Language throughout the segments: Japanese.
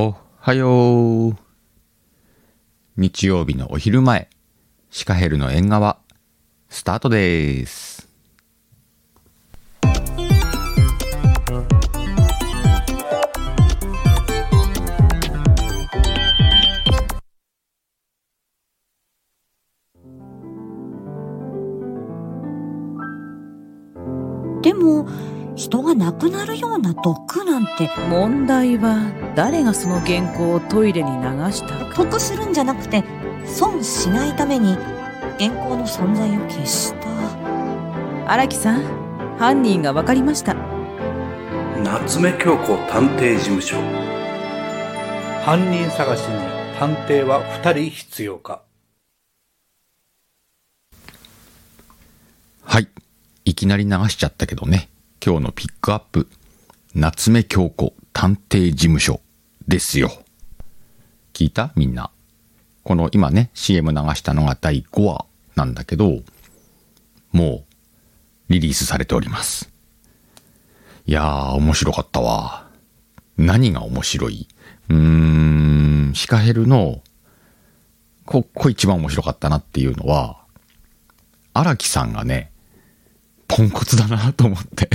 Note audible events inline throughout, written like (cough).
おはよう。日曜日のお昼前、シカヘルの縁側、スタートです。でも人が亡くなるような毒て問題は誰がその原稿をトイレに流したか。得するんじゃなくて損しないために原稿の存在を消した。荒木さん犯人が分かりました。夏目京子探偵事務所。犯人探しに探偵は2人必要か。はい。いきなり流しちゃったけどね。今日のピックアップ、夏目京子探偵事務所ですよ。聞いた？みんな。この今ね、CM 流したのが第5話なんだけど、もうリリースされております。いやー、面白かったわ。何が面白い？うーん、シカヘルの、こ、こ一番面白かったなっていうのは、荒木さんがね、ポンコツだなと思って。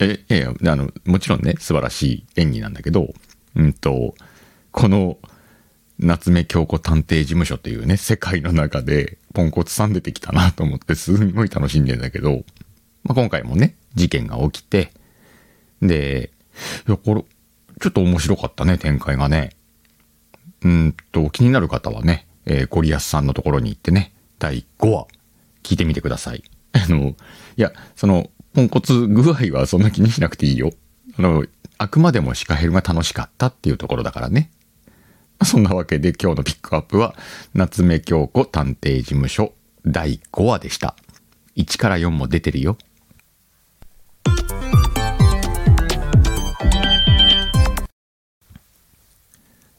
え、え、あの、もちろんね、素晴らしい演技なんだけど、うんと、この、夏目京子探偵事務所っていうね、世界の中で、ポンコツさん出てきたなと思って、すんごい楽しんでんだけど、まあ、今回もね、事件が起きて、で、いや、これ、ちょっと面白かったね、展開がね。うんと、気になる方はね、えーゴリアスさんのところに行ってね、第5話、聞いてみてください。(laughs) あの、いや、その、ポンコツ具合はそんな気にしなくていいよ。あの、あくまでもシカヘルが楽しかったっていうところだからね。そんなわけで今日のピックアップは、夏目京子探偵事務所第5話でした。1から4も出てるよ。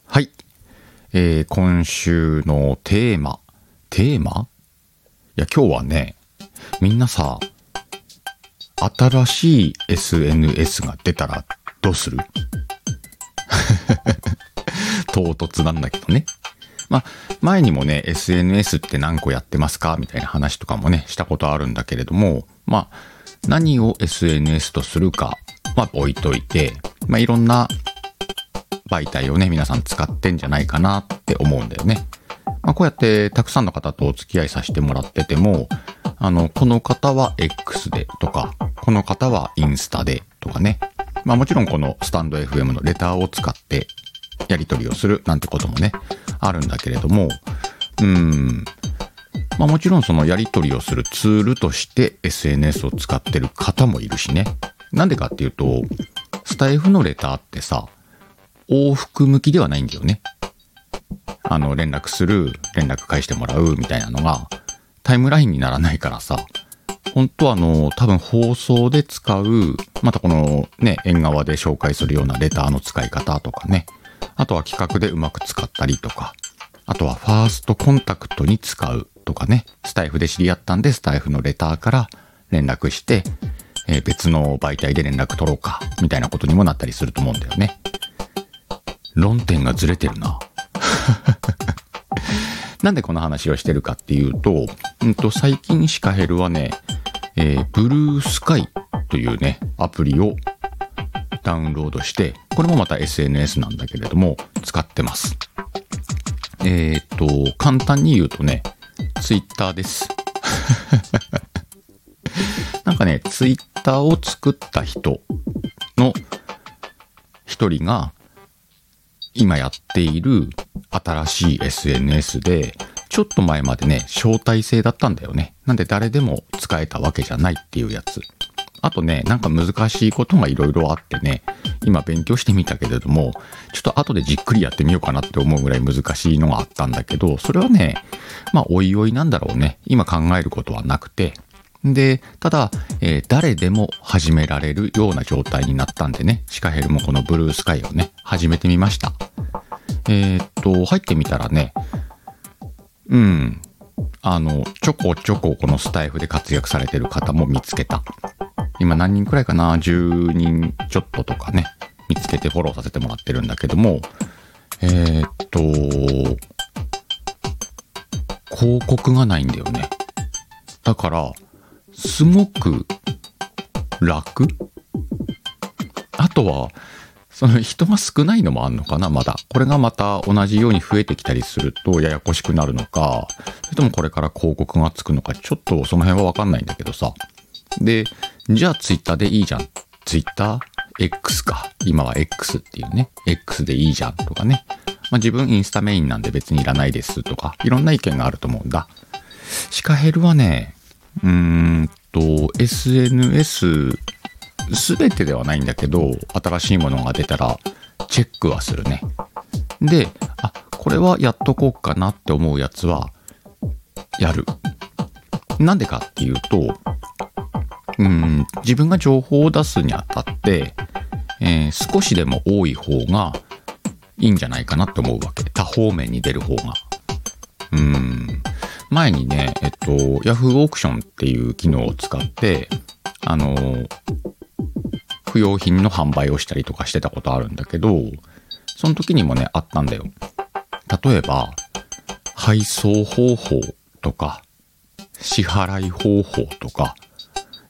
はい。えー今週のテーマ。テーマ？いや、今日はね、みんなさ、新しい SNS が出たらどうする？(laughs) 唐突なんだけどね。まあ、前にもね、SNS って何個やってますか？みたいな話とかもね、したことあるんだけれども、まあ、何を SNS とするか、まあ、置いといて、まあ、いろんな媒体をね、皆さん使ってんじゃないかなって思うんだよね。まあ、こうやってたくさんの方とお付き合いさせてもらってても、あの、この方は X でとか、この方はインスタでとかね。まあもちろんこのスタンド FM のレターを使ってやり取りをするなんてこともね、あるんだけれども、うん。まあもちろんそのやり取りをするツールとして SNS を使ってる方もいるしね。なんでかっていうと、スタイフのレターってさ、往復向きではないんだよね。あの、連絡する、連絡返してもらうみたいなのが、タイムラインにならないからさ、本当はあの、多分放送で使う、またこのね、縁側で紹介するようなレターの使い方とかね、あとは企画でうまく使ったりとか、あとはファーストコンタクトに使うとかね、スタイフで知り合ったんで、スタイフのレターから連絡して、えー別の媒体で連絡取ろうか、みたいなことにもなったりすると思うんだよね。論点がずれてるな。(laughs) なんでこの話をしてるかっていうと、うんと、最近シカヘルはね、えー、ブルースカイというね、アプリをダウンロードして、これもまた SNS なんだけれども、使ってます。えっ、と、簡単に言うとね、ツイッターです。(laughs) なんかね、ツイッターを作った人の一人が、今やっている新しい SNS で、ちょっと前までね、招待制だったんだよね。なんで誰でも使えたわけじゃないっていうやつ。あとね、なんか難しいことがいろいろあってね、今勉強してみたけれども、ちょっと後でじっくりやってみようかなって思うぐらい難しいのがあったんだけど、それはね、まあおいおいなんだろうね。今考えることはなくて、で、ただ、えー誰でも始められるような状態になったんでね、シカヘルもこのブルースカイをね、始めてみました。えーっと、入ってみたらね、うん、あの、ちょこちょここのスタイフで活躍されてる方も見つけた。今何人くらいかな ?10 人ちょっととかね、見つけてフォローさせてもらってるんだけども、えー、っと、広告がないんだよね。だから、すごく楽？あとは、その人が少ないのもあんのかなまだ。これがまた同じように増えてきたりするとややこしくなるのか、それともこれから広告がつくのか、ちょっとその辺はわかんないんだけどさ。で、じゃあツイッターでいいじゃん。ツイッター ?X か。今は X っていうね。X でいいじゃんとかね。まあ自分インスタメインなんで別にいらないですとか、いろんな意見があると思うんだ。シカヘルはね、うーんと、SNS すべてではないんだけど、新しいものが出たら、チェックはするね。で、あ、これはやっとこうかなって思うやつは、やる。なんでかっていうと、うん、自分が情報を出すにあたって、えー少しでも多い方がいいんじゃないかなって思うわけ。多方面に出る方が。うん。前にね、えっと、Yahoo オークションっていう機能を使って、あの、不用品の販売をしたりとかしてたことあるんだけど、その時にもね、あったんだよ。例えば、配送方法とか、支払い方法とか、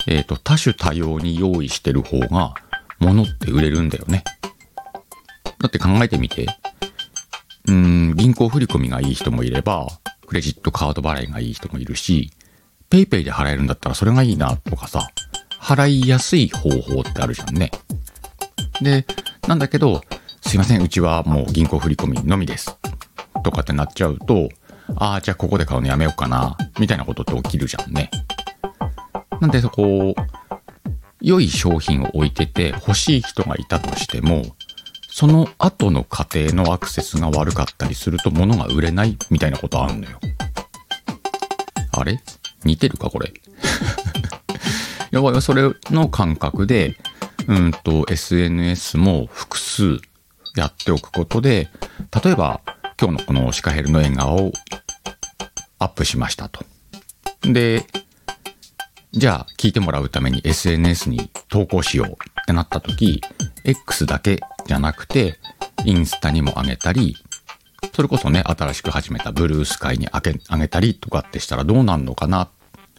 えっ、と、多種多様に用意してる方が、物って売れるんだよね。だって考えてみて。うん、銀行振込がいい人もいれば、クレジットカード払いがいい人もいるし、ペイペイで払えるんだったらそれがいいなとかさ、払いやすい方法ってあるじゃんね。で、なんだけど、すいません、うちはもう銀行振込のみです。とかってなっちゃうと、ああ、じゃあここで買うのやめようかな、みたいなことって起きるじゃんね。なんでそこ、良い商品を置いてて欲しい人がいたとしても、その後の過程のアクセスが悪かったりすると物が売れないみたいなことあるのよ。あれ？似てるかこれ？(laughs) やばい、それの感覚で、うんと SNS も複数やっておくことで、例えば今日のこのシカヘルの縁側をアップしましたと。で、じゃあ聞いてもらうために SNS に投稿しようってなった時、X だけじゃなくて、インスタにも上げたり、それこそね、新しく始めたブルースカイに上げ上げたりとかってしたらどうなるのかな。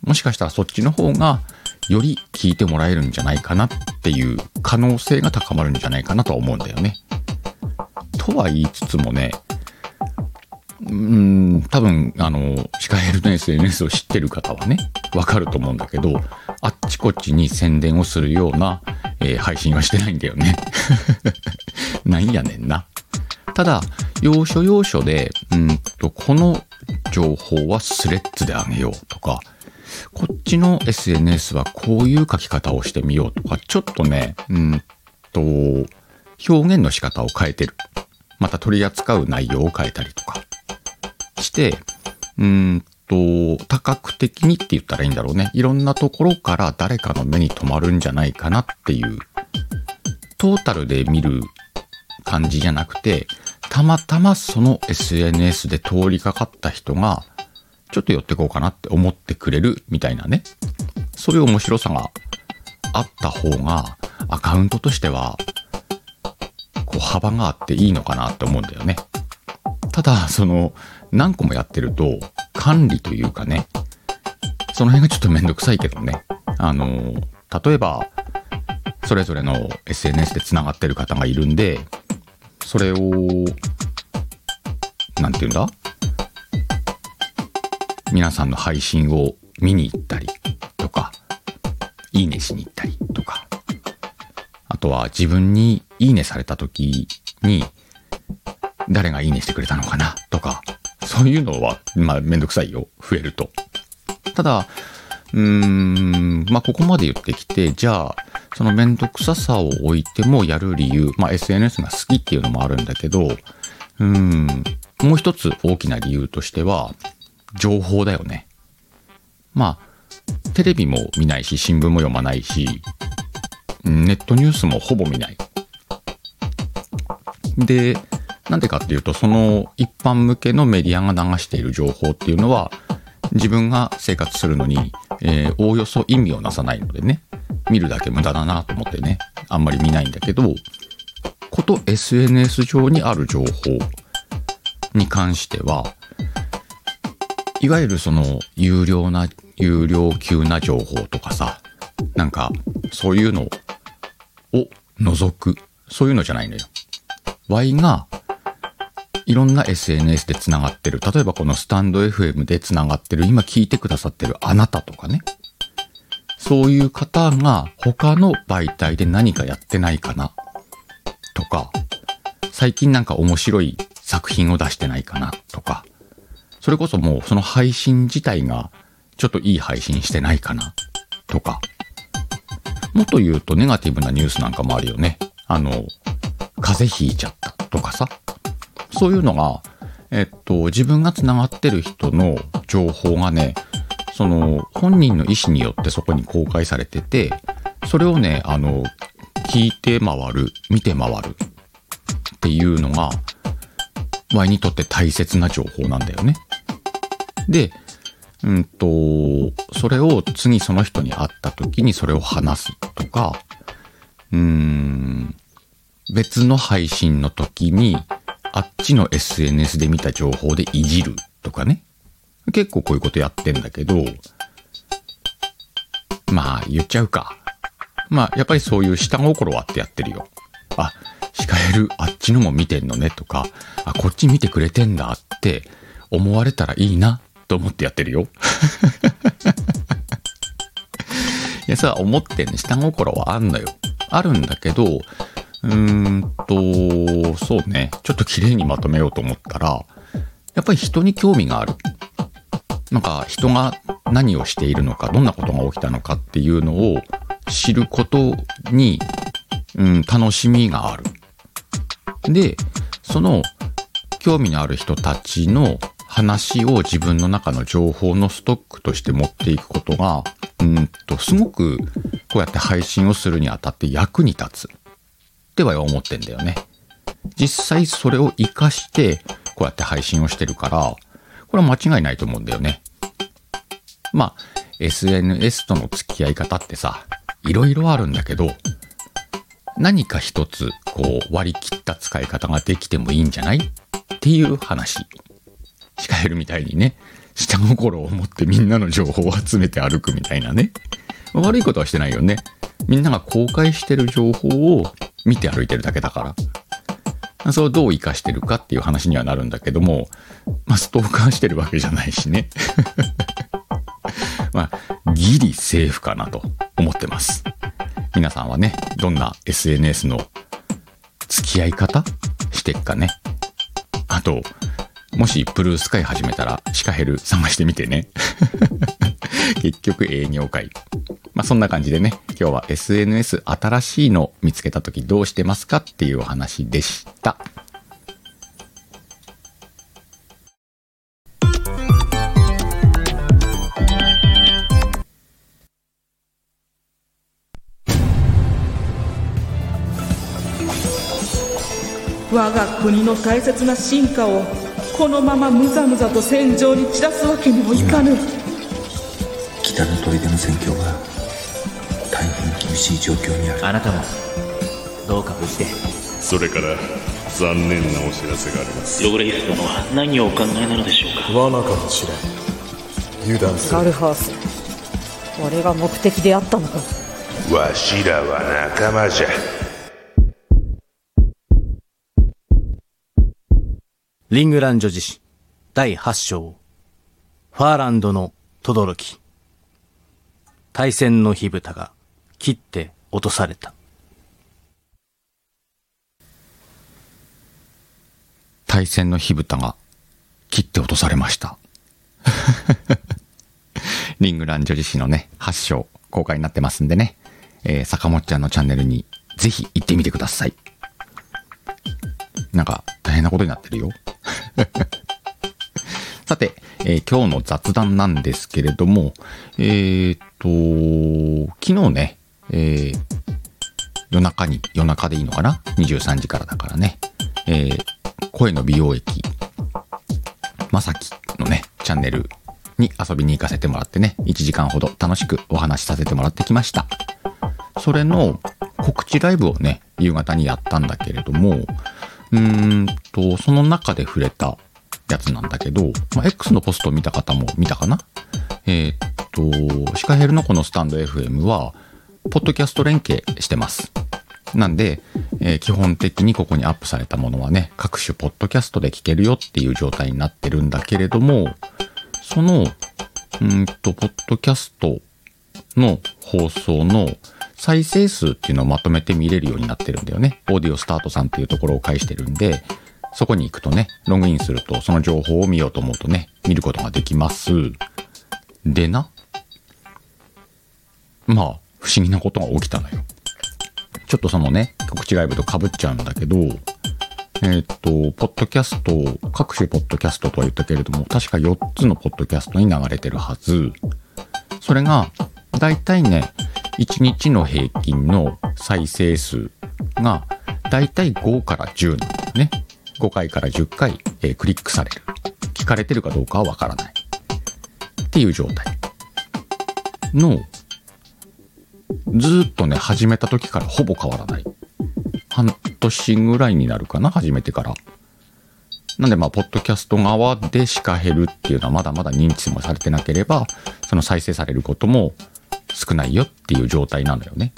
もしかしたらそっちの方がより聞いてもらえるんじゃないかなっていう可能性が高まるんじゃないかなとは思うんだよね。とは言いつつもね、うーん、多分、あの、シカヘルの SNS を知ってる方はね、わかると思うんだけど、あっちこっちに宣伝をするような、えー配信はしてないんだよね。(laughs) なんやねんな。ただ、要所要所で、うんと、この情報はスレッズであげようとか、こっちの SNS はこういう書き方をしてみようとか、ちょっとね、うんと、表現の仕方を変えてる。また取り扱う内容を変えたりとかして、うんと、多角的にって言ったらいいんだろうね。いろんなところから誰かの目に留まるんじゃないかなっていう、トータルで見る感じじゃなくて、たまたまその SNS で通りかかった人が、ちょっと寄ってこうかなって思ってくれるみたいなね。そういう面白さがあった方が、アカウントとしては、こう幅があっていいのかなって思うんだよね。ただ、その、何個もやってると、管理というかね、その辺がちょっとめんどくさいけどね。あの、例えば、それぞれの SNS で繋がってる方がいるんで、それを、なんて言うんだ？皆さんの配信を見に行ったりとか、いいねしに行ったりとか、あとは自分にいいねされた時に、誰がいいねしてくれたのかなとか、そういうのは、まあめんどくさいよ。増えると。ただ、うーん、まあここまで言ってきて、じゃあ、そのめんどくささを置いてもやる理由、まあ SNS が好きっていうのもあるんだけど、うーん、もう一つ大きな理由としては、情報だよね。まあ、テレビも見ないし、新聞も読まないし、ネットニュースもほぼ見ない。で、なんでかっていうと、その一般向けのメディアが流している情報っていうのは、自分が生活するのに、えーおおよそ意味をなさないのでね。見るだけ無駄だなと思ってね、あんまり見ないんだけど、こと SNS 上にある情報に関しては、いわゆるその有料な、有料級な情報とかさ、なんかそういうのを除く、そういうのじゃないのよ。Y がいろんな SNS で繋がってる。例えばこのスタンド FM で繋がってる。今聞いてくださってるあなたとかね。そういう方が他の媒体で何かやってないかな。とか、最近なんか面白い作品を出してないかな。とか。それこそもうその配信自体がちょっといい配信してないかな。とか。もっと言うとネガティブなニュースなんかもあるよね。あの、風邪ひいちゃったとかさ。そういうのが、えっと、自分が繋がってる人の情報がね、その、本人の意思によってそこに公開されてて、それをね、あの、聞いて回る、見て回るっていうのが、Y にとって大切な情報なんだよね。で、うんと、それを次その人に会った時にそれを話すとか、うーん、別の配信の時に、あっちの SNS で見た情報でいじるとかね。結構こういうことやってんだけど、まあ言っちゃうか。まあやっぱりそういう下心はってやってるよ。あ、シカヘルあっちのも見てんのねとか、あ、こっち見てくれてんだって思われたらいいなと思ってやってるよ。(laughs) いやさ、思ってね、下心はあんのよ。あるんだけど、うーんと、そうね。ちょっと綺麗にまとめようと思ったら、やっぱり人に興味がある。なんか人が何をしているのか、どんなことが起きたのかっていうのを知ることに、うん、楽しみがある。で、その興味のある人たちの話を自分の中の情報のストックとして持っていくことが、うんと、すごくこうやって配信をするにあたって役に立つ。っては思ってんだよね。実際それを活かしてこうやって配信をしてるから、これは間違いないと思うんだよね。まあ、SNS との付き合い方ってさ、いろいろあるんだけど、何か一つこう割り切った使い方ができてもいいんじゃないっていう話。シカエルみたいにね、下心を持ってみんなの情報を集めて歩くみたいなね。悪いことはしてないよね。みんなが公開してる情報を見て歩いてるだけだから。それをどう活かしてるかっていう話にはなるんだけども、まあ、ストーカーしてるわけじゃないしね。(laughs) まあ、ギリセーフかなと思ってます。皆さんはね、どんな SNS の付き合い方してっかね。あと、もしブルースカイ始めたらシカヘル探してみてね。(laughs) 結局営業会。まあそんな感じでね、今日は SNS 新しいの見つけた時どうしてますかっていうお話でした。我が国の大切な進化をこのままむざむざと戦場に散らすわけにもいかぬ。北の砦の戦況は大変厳しい状況にある。あなたもどうか無事でそれから残念なお知らせがあります。ログレイス殿は何をお考えなのでしょうか？罠かもしれん油断する。ガルハース。俺が目的であったのか。わしらは仲間じゃリングラン女子史第8章ファーランドの轟対戦の火蓋が切って落とされた対戦の火蓋が切って落とされました。(laughs) リングラン女子誌のね、8章公開になってますんでね、えー、坂本ちゃんのチャンネルにぜひ行ってみてください。なんか大変なことになってるよ。(laughs) さて、えー今日の雑談なんですけれども、えー、と、昨日ね、えー夜中に、夜中でいいのかな ?23 時からだからね。えー声の美容液、まさきのね、チャンネルに遊びに行かせてもらってね、1時間ほど楽しくお話しさせてもらってきました。それの告知ライブをね、夕方にやったんだけれども、うーんと、その中で触れたやつなんだけど、まあ、X のポストを見た方も見たかな？えーっと、シカヘルのこのスタンド FM は、ポッドキャスト連携してます。なんで、えー基本的にここにアップされたものはね、各種ポッドキャストで聞けるよっていう状態になってるんだけれども、その、うんと、ポッドキャストの放送の再生数っていうのをまとめて見れるようになってるんだよね。オーディオスタートさんっていうところを介してるんで、そこに行くとね、ログインするとその情報を見ようと思うとね、見ることができます。でな、まあ、不思議なことが起きたのよ。ちょっとそのね、告知ライブと被っちゃうんだけど、えーっと、ポッドキャスト、各種ポッドキャストとは言ったけれども、確か4つのポッドキャストに流れてるはず。それが、だいたいね、1日の平均の再生数が、だいたい5から10なんだよね。5回から10回、えークリックされる。聞かれてるかどうかはわからない。っていう状態の、ずっとね、始めた時からほぼ変わらない。半年ぐらいになるかな、始めてから。なんでまあ、ポッドキャスト側でしか減るっていうのはまだまだ認知もされてなければ、その再生されることも少ないよっていう状態なのよね。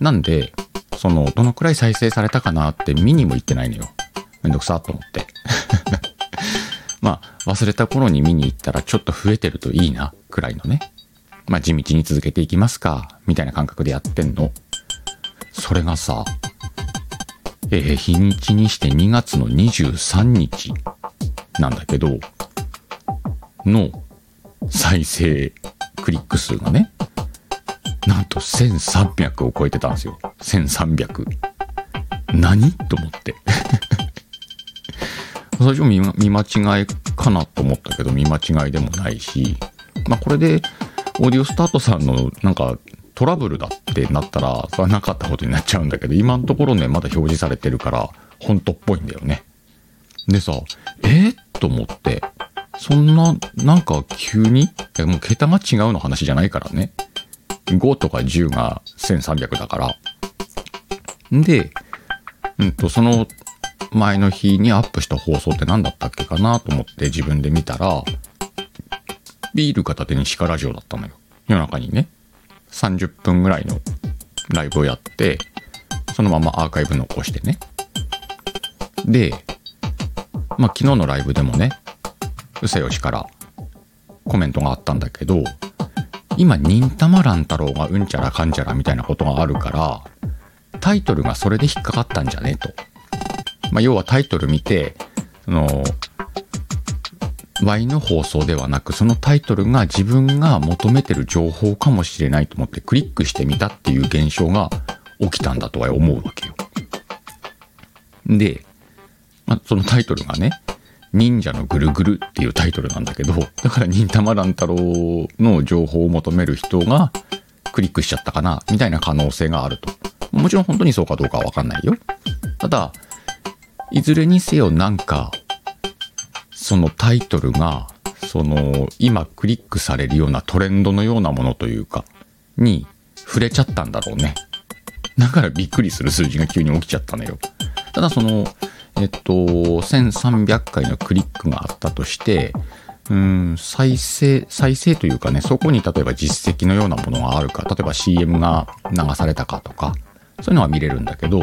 なんで、その、どのくらい再生されたかなって見にも行ってないのよ。めんどくさと思って。(laughs) まあ、忘れた頃に見に行ったらちょっと増えてるといいな、くらいのね。まあ、地道に続けていきますか、みたいな感覚でやってんの。それがさ、えー日にちにして2月の23日なんだけど、の再生クリック数がね、なんと1300を超えてたんですよ。1300。何？と思って。(laughs) 最初見間違いかなと思ったけど、見間違いでもないし、まあこれで、オーディオスタートさんのなんかトラブルだってなったら、それはなかったことになっちゃうんだけど、今のところね、まだ表示されてるから、本当っぽいんだよね。でさ、え？ー、と思って、そんな、なんか急に？いやもう桁が違うの話じゃないからね。5とか10が1300だから。んで、うんと、その前の日にアップした放送って何だったっけかなと思って自分で見たら、ビール片手に鹿ラジオだったのよ。夜中にね。30分ぐらいのライブをやって、そのままアーカイブ残してね。で、まあ昨日のライブでもね、うせよしからコメントがあったんだけど、今、忍たま乱太郎がうんちゃらかんちゃらみたいなことがあるから、タイトルがそれで引っかかったんじゃねと。まあ要はタイトル見て、その、Y の放送ではなく、そのタイトルが自分が求めてる情報かもしれないと思ってクリックしてみたっていう現象が起きたんだとは思うわけよ。で、まあ、そのタイトルがね、忍者のぐるぐるっていうタイトルなんだけど、だから忍たま乱太郎の情報を求める人がクリックしちゃったかな、みたいな可能性があると。もちろん本当にそうかどうかはわかんないよ。ただ、いずれにせよなんか、そのタイトルが、その、今クリックされるようなトレンドのようなものというか、に触れちゃったんだろうね。だからびっくりする数字が急に起きちゃったのよ。ただその、えっと、1300回のクリックがあったとして、うん、再生、再生というかね、そこに例えば実績のようなものがあるか、例えば CM が流されたかとか、そういうのは見れるんだけど、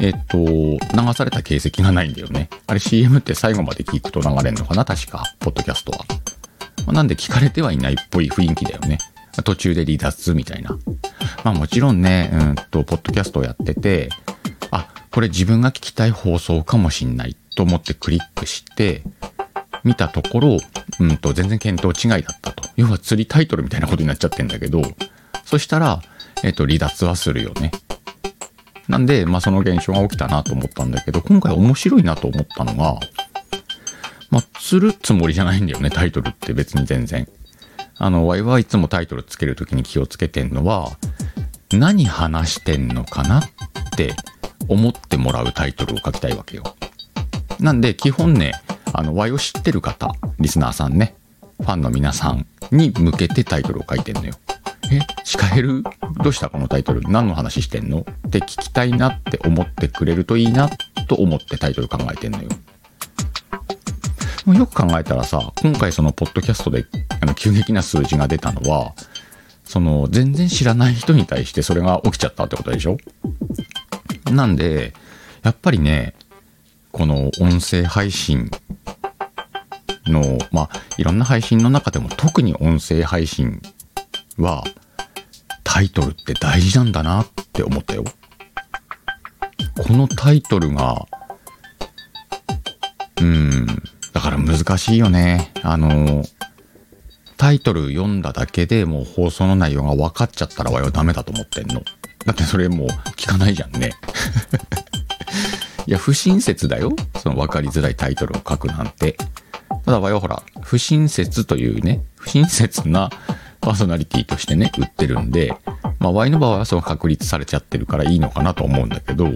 えっと、流された形跡がないんだよね。あれ CM って最後まで聞くと流れるのかな？確か、ポッドキャストは。まあなんで聞かれてはいないっぽい雰囲気だよね。途中で離脱みたいな。まあもちろんね、うんと、ポッドキャストをやってて、あ、これ自分が聞きたい放送かもしんないと思ってクリックして、見たところ、うんと、全然見当違いだったと。要は釣りタイトルみたいなことになっちゃってんだけど、そしたら、えっと、離脱はするよね。なんで、まあその現象が起きたなと思ったんだけど、今回面白いなと思ったのが、まあ、釣るつもりじゃないんだよね、タイトルって別に全然。あの、ワイはいつもタイトルつけるときに気をつけてんのは、何話してんのかなって思ってもらうタイトルを書きたいわけよ。なんで、基本ね、あの、ワイを知ってる方、リスナーさんね、ファンの皆さんに向けてタイトルを書いてんのよ。え、シカヘル？どうしたこのタイトル？何の話してんの？って聞きたいなって思ってくれるといいなと思ってタイトル考えてんのよ。よく考えたらさ、今回そのポッドキャストであの急激な数字が出たのは、その全然知らない人に対してそれが起きちゃったってことでしょ？なんで、やっぱりね、この音声配信の、まあ、いろんな配信の中でも特に音声配信はタイトルって大事なんだなって思ったよ。このタイトルが、うん、だから難しいよね。あの、タイトル読んだだけでもう放送の内容が分かっちゃったらわよダメだと思ってんの。だってそれもう聞かないじゃんね。(laughs) いや、不親切だよ。その分かりづらいタイトルを書くなんて。ただわよほら、不親切というね、不親切なパーソナリティとしてね、売ってるんで、まあ、Y の場合はその確立されちゃってるからいいのかなと思うんだけど、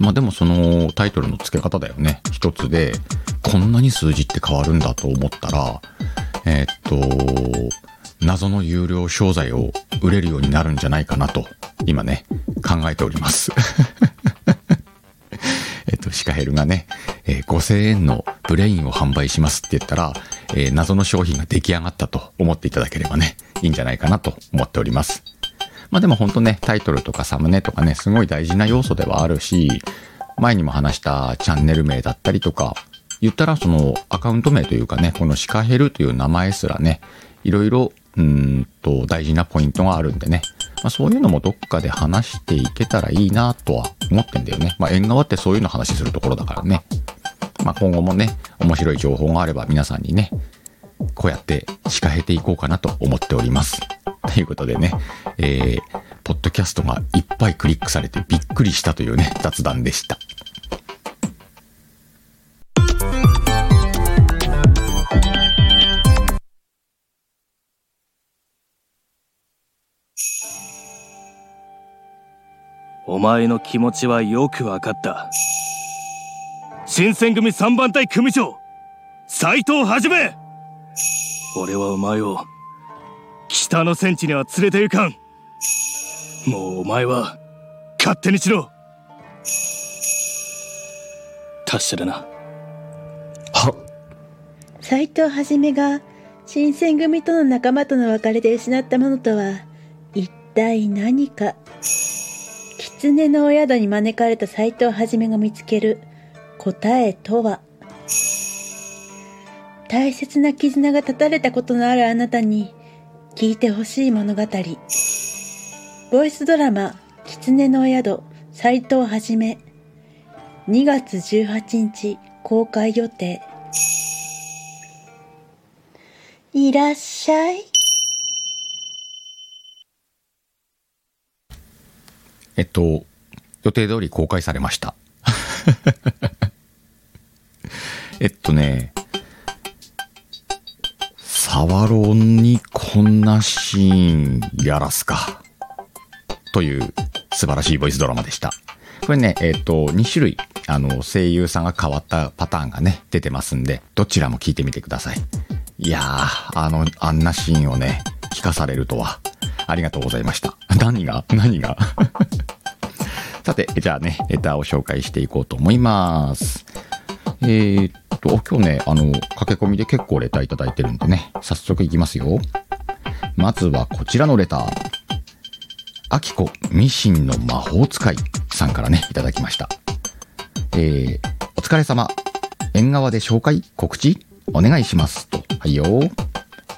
まあでもそのタイトルの付け方だよね。一つで、こんなに数字って変わるんだと思ったら、えー、っと、謎の有料商材を売れるようになるんじゃないかなと、今ね、考えております。(laughs) えっと、シカヘルがね、えー、5000円のブレインを販売しますって言ったら、えー、謎の商品が出来上がったと思っていただければね、いいんじゃないかなと思っております。まあでも本当ね、タイトルとかサムネとかね、すごい大事な要素ではあるし、前にも話したチャンネル名だったりとか、言ったらそのアカウント名というかね、このシカヘルという名前すらね、いろいろ、うんと大事なポイントがあるんでね、まあ、そういうのもどっかで話していけたらいいなとは思ってんだよね。まあ、縁側ってそういうの話するところだからね。まあ、今後もね、面白い情報があれば皆さんにね、こうやって仕掛けていこうかなと思っております。ということでね、えー、ポッドキャストがいっぱいクリックされてびっくりしたというね、雑談でした。お前の気持ちはよくわかった。新選組三番隊組長斎藤はじめ俺はお前を北の戦地には連れて行かん。もうお前は勝手にしろ。達者だな。は斎藤はじめが新選組との仲間との別れで失ったものとは一体何か狐のお宿に招かれた斎藤はじめが見つける。答えとは。大切な絆が断たれたことのあるあなたに聞いてほしい物語。ボイスドラマ「狐のお宿斎藤はじめ」2月18日公開予定。いらっしゃい。えっと、予定通り公開されました。(laughs) えっとね、サワロンにこんなシーンやらすか。という素晴らしいボイスドラマでした。これね、えっ、と、2種類、あの、声優さんが変わったパターンがね、出てますんで、どちらも聞いてみてください。いやー、あの、あんなシーンをね、聞かされるとは、ありがとうございました。何が何が？さて、じゃあね、レターを紹介していこうと思います。えー、っと、今日ね、あの、駆け込みで結構レターいただいてるんでね、早速いきますよ。まずはこちらのレター。あきこミシンの魔法使いさんからね、いただきました。えー、お疲れ様。縁側で紹介告知お願いします。と。はいよ。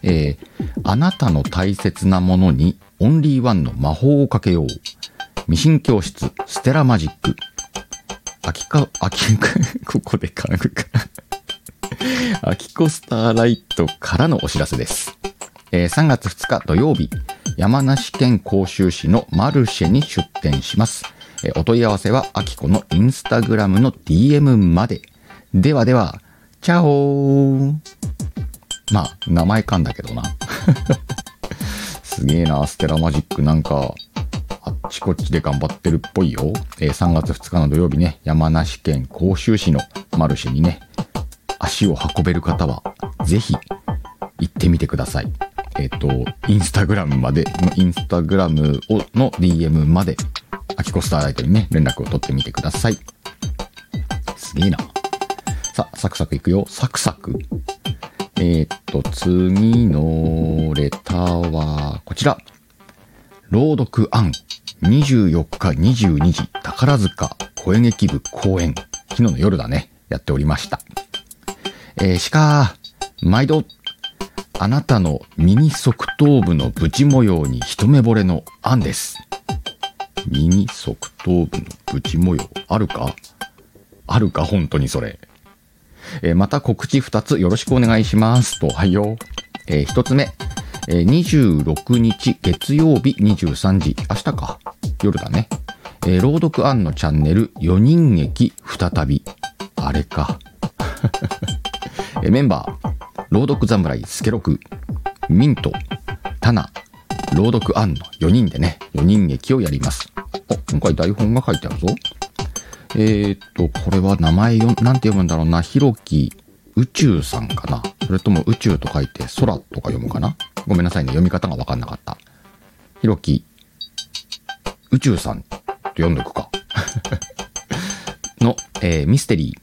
えー、あなたの大切なものにオンリーワンの魔法をかけよう。ミシン教室、ステラマジック。秋か、秋、(laughs) ここで書くか秋 (laughs) コスターライトからのお知らせです。えー、3月2日土曜日、山梨県甲州市のマルシェに出店します。えー、お問い合わせは、あきこのインスタグラムの DM まで。ではでは、チャオーまあ、名前かんだけどな。(laughs) すげえな、ステラマジックなんか、あっちこっちで頑張ってるっぽいよ。えー、3月2日の土曜日ね、山梨県甲州市のマルシェにね、足を運べる方は、ぜひ行ってみてください。えっ、と、インスタグラムまで、インスタグラムをの DM まで、アキコスターライトにね、連絡を取ってみてください。すげえな。さ、サクサクいくよ。サクサク。えー、っと、次のレターは、こちら。朗読案。24日22時、宝塚声劇部公演。昨日の夜だね。やっておりました。えー、鹿、毎度、あなたの右側頭部のブチ模様に一目惚れの案です。右側頭部のブチ模様、あるか？あるか？本当にそれ。えー、また告知2つよろしくお願いします。と、はいよ。えー、1つ目、え、26日月曜日23時、明日か。夜だね。えー、朗読案のチャンネル4人劇再び。あれか。(laughs) え、メンバー、朗読侍スケロク、ミント、タナ、朗読案の4人でね、4人劇をやります。お、今回台本が書いてあるぞ。えー、っと、これは名前よ、なんて読むんだろうな。ひろき宇宙さんかな？それとも宇宙と書いて空とか読むかな？ごめんなさいね。読み方がわかんなかった。ひろき宇宙さんと読んどくか。(laughs) の、えー、ミステリー。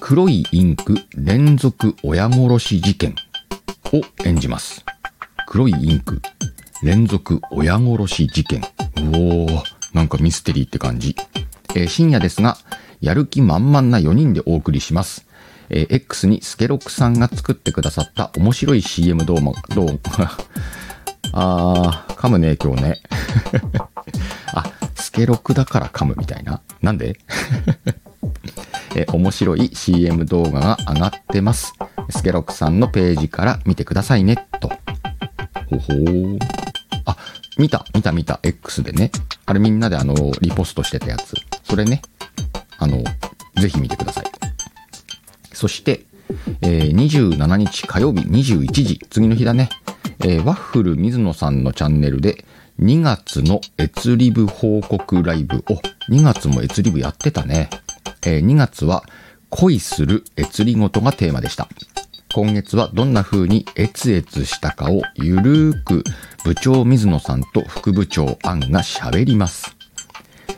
黒いインク連続親殺し事件を演じます。黒いインク連続親殺し事件。おー、なんかミステリーって感じ。えー深夜ですが、やる気満々な4人でお送りします。えー X にスケロクさんが作ってくださった面白い CM 動画、動画、(laughs) あー、噛むね、今日ね。(laughs) あ、スケロクだから噛むみたいな。なんで？(laughs) えー面白い CM 動画が上がってます。スケロクさんのページから見てくださいね、と。ほほー。あ、見た、見た、見た、X でね。あれみんなであの、リポストしてたやつ。それね、あの、ぜひ見てください。そして、えー27日火曜日21時、次の日だね。えーワッフル水野さんのチャンネルで、2月のエツリブ報告ライブ。お、2月もエツリブやってたね。えー2月は、恋するエツリごとがテーマでした。今月はどんな風にエツエツしたかをゆるーく部長水野さんと副部長アンが喋ります。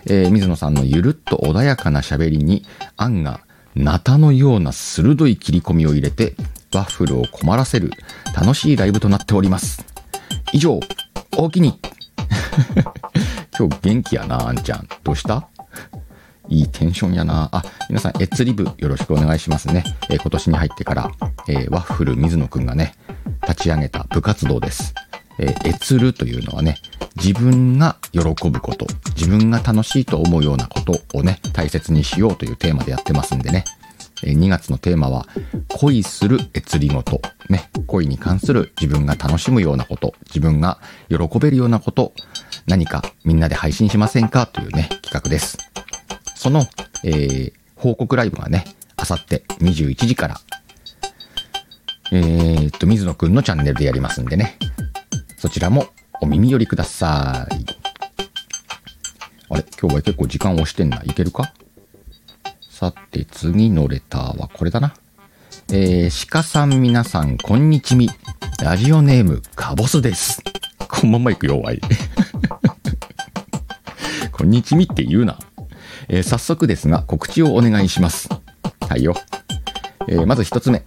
えー水野さんのゆるっと穏やかな喋りにアンがナタのような鋭い切り込みを入れてワッフルを困らせる楽しいライブとなっております。以上、おおきに (laughs) 今日元気やな、あんちゃん。どうした？いいテンションやな。あ、皆さん、エッツリブよろしくお願いしますね。えー今年に入ってから、えーワッフル水野くんがね、立ち上げた部活動です。えーエツルというのはね、自分が喜ぶこと、自分が楽しいと思うようなことをね、大切にしようというテーマでやってますんでね。えー2月のテーマは、恋するえつりごと。ね、恋に関する自分が楽しむようなこと、自分が喜べるようなこと、何かみんなで配信しませんかというね、企画です。その、えー報告ライブがね、あさって21時から、えーっと、水野くんのチャンネルでやりますんでね、そちらもお耳寄りください。あれ？今日は結構時間押してんな。いけるか？さて、次のレターはこれだな。えー、鹿さん皆さん、こんにちみ。ラジオネーム、カボスです。このまんまいくよ、わい。(laughs) こんにちみって言うな。えー早速ですが、告知をお願いします。はいよ。えーまず一つ目。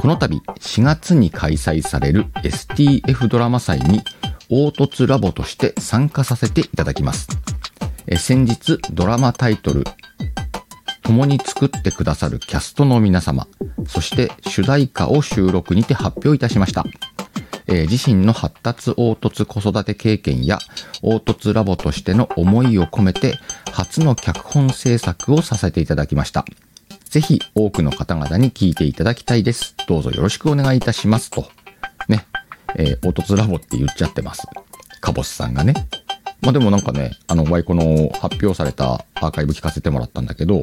この度、4月に開催される STF ドラマ祭に、凹凸ラボとして参加させていただきます。え先日、ドラマタイトル、共に作ってくださるキャストの皆様、そして主題歌を収録にて発表いたしました。えー自身の発達凹凸子育て経験や凹凸ラボとしての思いを込めて初の脚本制作をさせていただきました。ぜひ多くの方々に聞いていただきたいです。どうぞよろしくお願いいたしますと。ね。えー、凹凸ラボって言っちゃってます。カボスさんがね。まあでもなんかね、あの、ワイコの発表されたアーカイブ聞かせてもらったんだけど、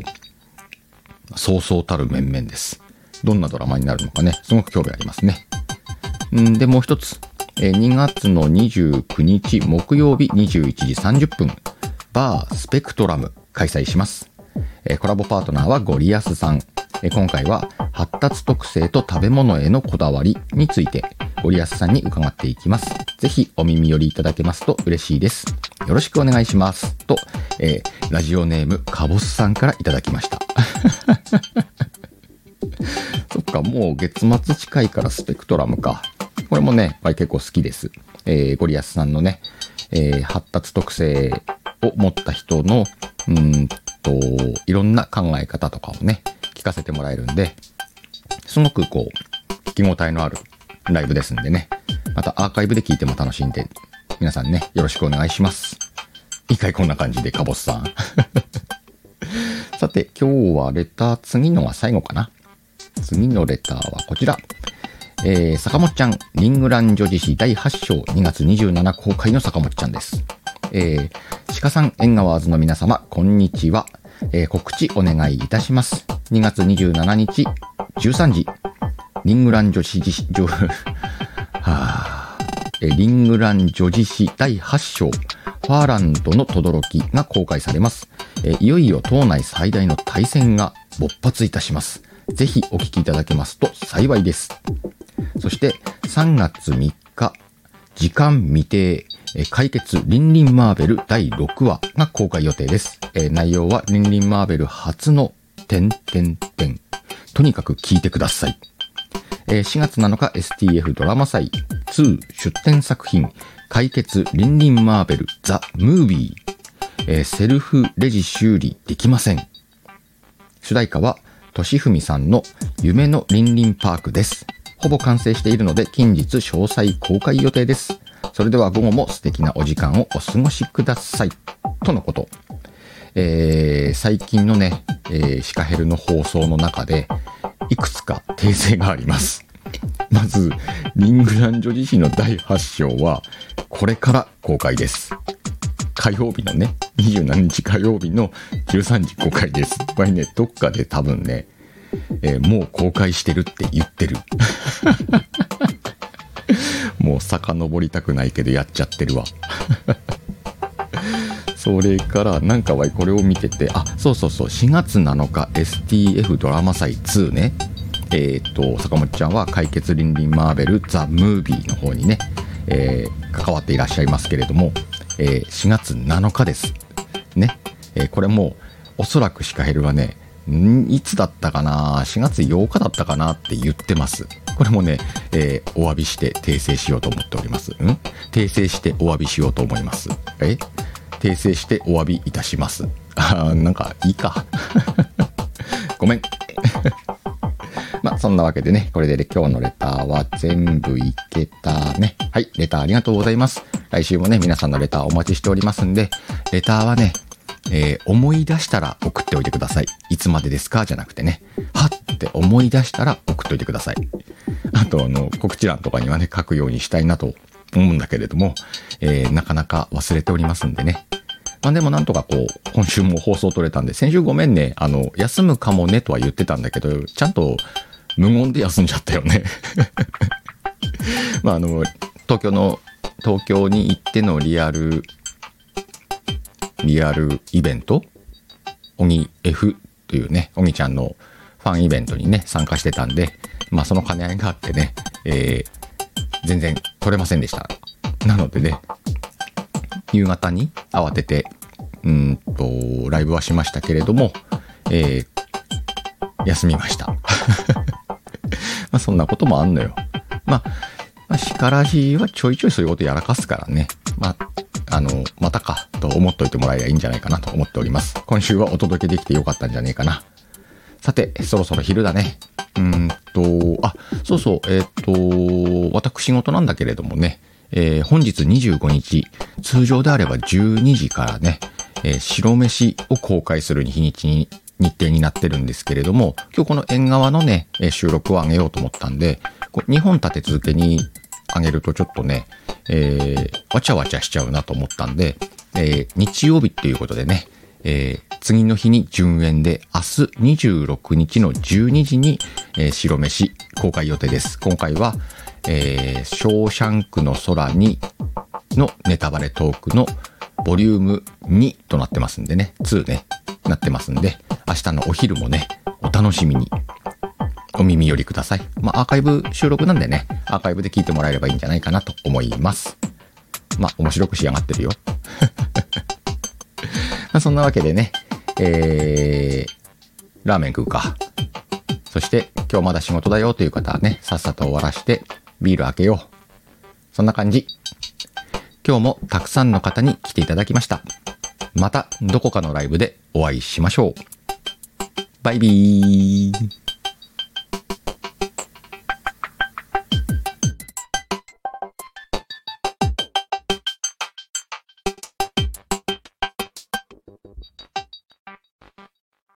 そうそうたる面々です。どんなドラマになるのかね、すごく興味ありますね。んで、もう一つ。えー2月の29日木曜日21時30分、バースペクトラム開催します。えコラボパートナーはゴリアスさん。え今回は発達特性と食べ物へのこだわりについて、ゴリアスさんに伺っていきます。ぜひお耳寄りいただけますと嬉しいです。よろしくお願いします。と、えー、ラジオネームカボスさんからいただきました。(laughs) そっか、もう月末近いからスペクトラムか。これもね、やっ結構好きです。えー、ゴリアスさんのね、えー、発達特性を持った人の、うんと、いろんな考え方とかをね、聞かせてもらえるんで、すごくこう、聞き応えのあるライブですんでね、またアーカイブで聞いても楽しんで、皆さんね、よろしくお願いします。一回こんな感じで、カボスさん。(laughs) さて、今日はレター、次のは最後かな。次のレターはこちら。えー、坂本ちゃん、リングラン女子誌第8章2月27公開の坂本ちゃんです。えー、鹿さん、縁側ーズの皆様、こんにちは。えー、告知お願いいたします。2月27日、13時、リングラン女子誌、女、(laughs) はあ、えー、リングラン女子誌第8章、ファーランドの轟が公開されます。えーいよいよ島内最大の対戦が勃発いたします。ぜひお聞きいただけますと幸いです。そして3月3日、時間未定、えー解決リンリンマーベル第6話が公開予定です。えー内容はリンリンマーベル初の点点点。とにかく聞いてください。えー4月7日 STF ドラマ祭2出展作品解決リンリンマーベルザ・ムービー、えーセルフレジ修理できません。主題歌は、としふみさんの夢のリンリンパークです。ほぼ完成しているので近日詳細公開予定です。それでは午後も素敵なお時間をお過ごしください。とのこと。えー最近のね、えーシカヘルの放送の中で、いくつか訂正があります。(laughs) まず、リングラン女自身の第8章は、これから公開です。火曜日のね、27日火曜日の13時公開です。これね、どっかで多分ね、えーもう公開してるって言ってる。(laughs) (laughs) もう遡りたくないけどやっちゃってるわ。(laughs) それから、なんかはこれを見てて、あ、そうそうそう、4月7日 STF ドラマ祭2ね。えっ、と、坂本ちゃんは解決リンリンマーベルザ・ムービーの方にね、えー関わっていらっしゃいますけれども、えー4月7日です。ね。えーこれも、おそらくシカヘルはね、いつだったかな ?4 月8日だったかな？って言ってます。これもね、えーお詫びして訂正しようと思っております。うん？訂正してお詫びしようと思います。え？訂正してお詫びいたします。あーなんかいいか。(laughs) ごめん。(laughs) まあ、そんなわけでね、これで今日のレターは全部いけたね。はい、レターありがとうございます。来週もね、皆さんのレターお待ちしておりますんで、レターはね、えー思い出したら送っておいてください。いつまでですか？じゃなくてね、はっって思い出したら送っておいてください。(laughs) あと、あの、告知欄とかにはね、書くようにしたいなと思うんだけれども、えーなかなか忘れておりますんでね。まあでもなんとかこう、今週も放送取れたんで、先週ごめんね、あの、休むかもねとは言ってたんだけど、ちゃんと無言で休んじゃったよね。(laughs) まああの、東京の、東京に行ってのリアル、リアルイベント？鬼 F というね、鬼ちゃんのファンイベントにね、参加してたんで、まあその兼ね合いがあってね、えー全然取れませんでした。なのでね、夕方に慌てて、うんと、ライブはしましたけれども、えー休みました。(laughs) まあそんなこともあんのよ。まあ、まあ、しからじはちょいちょいそういうことやらかすからね。まあ、あの、またかと思っといてもらえばいいんじゃないかなと思っております。今週はお届けできてよかったんじゃねえかな。さて、そろそろ昼だね。うんと、あ、そうそう、えっ、と、私事なんだけれどもね、えー本日25日、通常であれば12時からね、えー白飯を公開する日にちに、日程になってるんですけれども、今日この縁側のね、え収録を上げようと思ったんで、こ2本立て続けに上げるとちょっとね、えーわちゃわちゃしちゃうなと思ったんで、えー日曜日っていうことでね、えー次の日に順延で明日26日の12時に、えー白飯公開予定です。今回は、えーショーシャンクの空にのネタバレトークのボリューム2となってますんでね、2ね、なってますんで、明日のお昼もね、お楽しみに。お耳寄りください。まあ、アーカイブ収録なんでね、アーカイブで聞いてもらえればいいんじゃないかなと思います。まあ、面白く仕上がってるよ。まあ、そんなわけでね、えー、ラーメン食うか。そして、今日まだ仕事だよという方はね、さっさと終わらして、ビール開けよう。そんな感じ。今日もたくさんの方に来ていただきました。またどこかのライブでお会いしましょう。バイビー。